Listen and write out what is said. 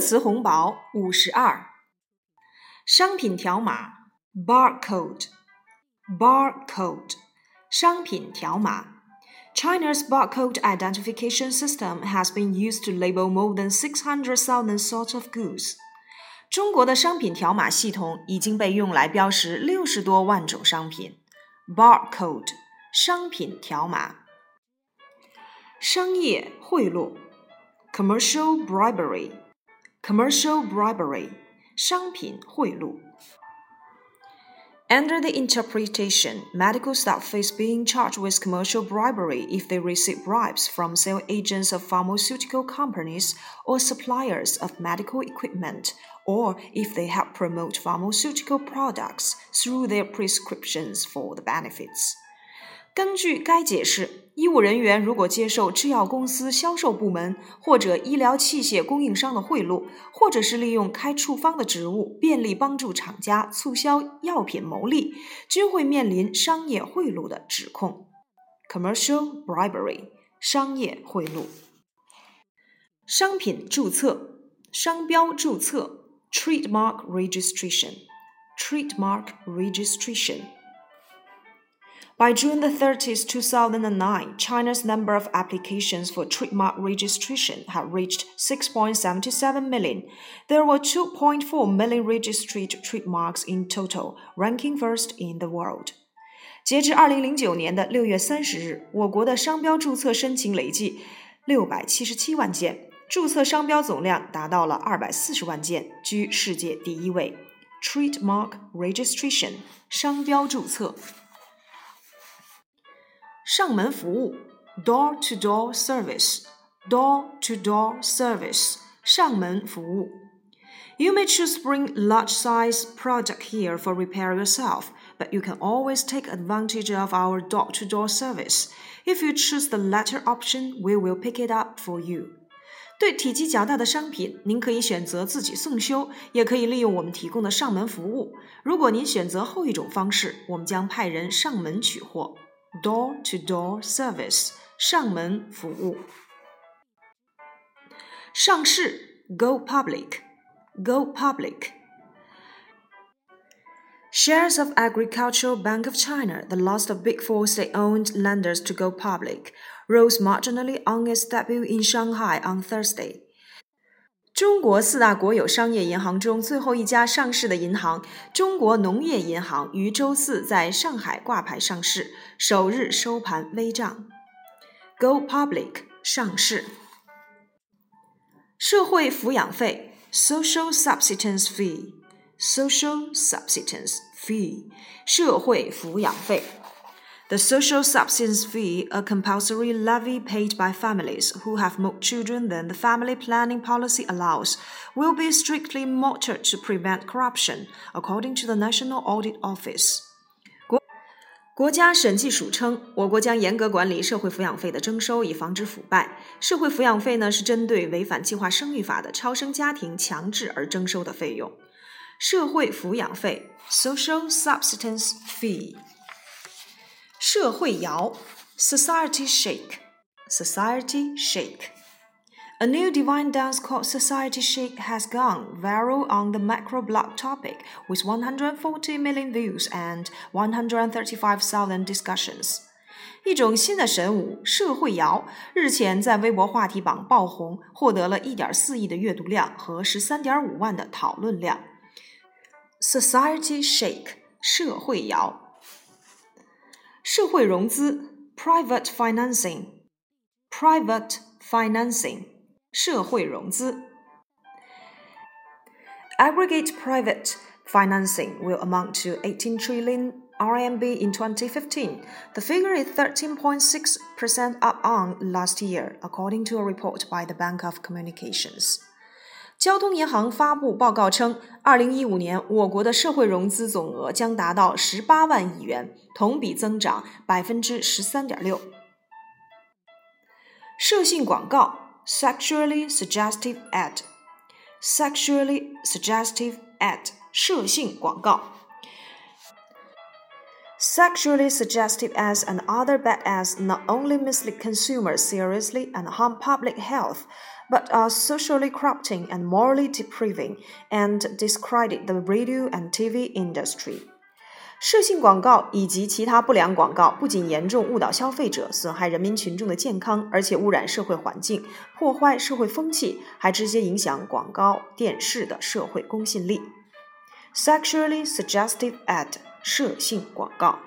词红宝五十二。商品条码 barcode，barcode，商品条码。China's barcode identification system has been used to label more than 600,000 sorts of goods. 中国的商品条码系统已经被用来标识六十多万种商品。Barcode 商品条码。商业贿赂 commercial bribery commercial bribery 商品贿赂。Under the interpretation, medical staff face being charged with commercial bribery if they receive bribes from sale agents of pharmaceutical companies or suppliers of medical equipment, or if they help promote pharmaceutical products through their prescriptions for the benefits. 根据该解释，医务人员如果接受制药公司销售部门或者医疗器械供应商的贿赂，或者是利用开处方的职务便利帮助厂家促销药品牟利，均会面临商业贿赂的指控。Commercial bribery，商业贿赂。商品注册、商标注册 （Trademark Registration），Trademark Registration。By June 30, 2009, China's number of applications for trademark registration had reached 6.77 million. There were 2.4 million registered trademarks in total, ranking first in the world. 截至二零零九年的六月三十日，我国的商标注册申请累计六百七十七万件，注册商标总量达到了二百四十万件，居世界第一位。Trademark registration，商标注册。 上门服务 door to door service door to door service 上门服务 You may choose to bring large size product here for repair yourself, but you can always take advantage of our door to door service. If you choose the latter option, we will pick it up for you. 对体积较大的商品，您可以选择自己送修，也可以利用我们提供的上门服务。如果您选择后一种方式，我们将派人上门取货。 door-to-door service 上门服务。上市 go public go public Shares of Agricultural Bank of China, the last of Big Four state-owned lenders to go public, rose marginally on its debut in Shanghai on Thursday. 中国四大国有商业银行中最后一家上市的银行——中国农业银行，于周四在上海挂牌上市，首日收盘微涨。Go public 上市。社会抚养费 （social subsistence fee），social subsistence fee，社会抚养费。The social subsistence fee, a compulsory levy paid by families who have more children than the family planning policy allows, will be strictly monitored to prevent corruption, according to the National Audit Office. 国国家审计署称，我国将严格管理社会抚养费的征收，以防止腐败。社会抚养费呢，是针对违反计划生育法的超生家庭强制而征收的费用。社会抚养费 （Social Subsistence Fee）。 社会摇 society shake society shake a new divine dance called Society Shake has gone viral on the macro blog topic with 140 million views and 135,000 discussions. 一种新的神舞——社会摇，日前在微博话题榜爆红，获得了1.4亿的阅读量和13.5万的讨论量。Society Shake，社会摇。 社会融资 （private financing），private financing，社会融资。Aggregate private financing will amount to 18 trillion RMB in 2015. The figure is 13.6% up on last year, according to a report by the Bank of Communications. 交通银行发布报告称，二零一五年我国的社会融资总额将达到十八万亿元，同比增长百分之十三点六。涉性广告 （sexually suggestive ad），sexually suggestive ad，涉性广告。Sexually suggestive ads and other bad ads not only mislead consumers seriously and harm public health but are socially corrupting and morally depriving and discredit the radio and TV industry. 涉性广告以及其他不良广告不仅严重误导消费者，损害人民群众的健康，而且污染社会环境，破坏社会风气，还直接影响广告电视的社会公信力。Sexually suggestive ad， 涉性广告。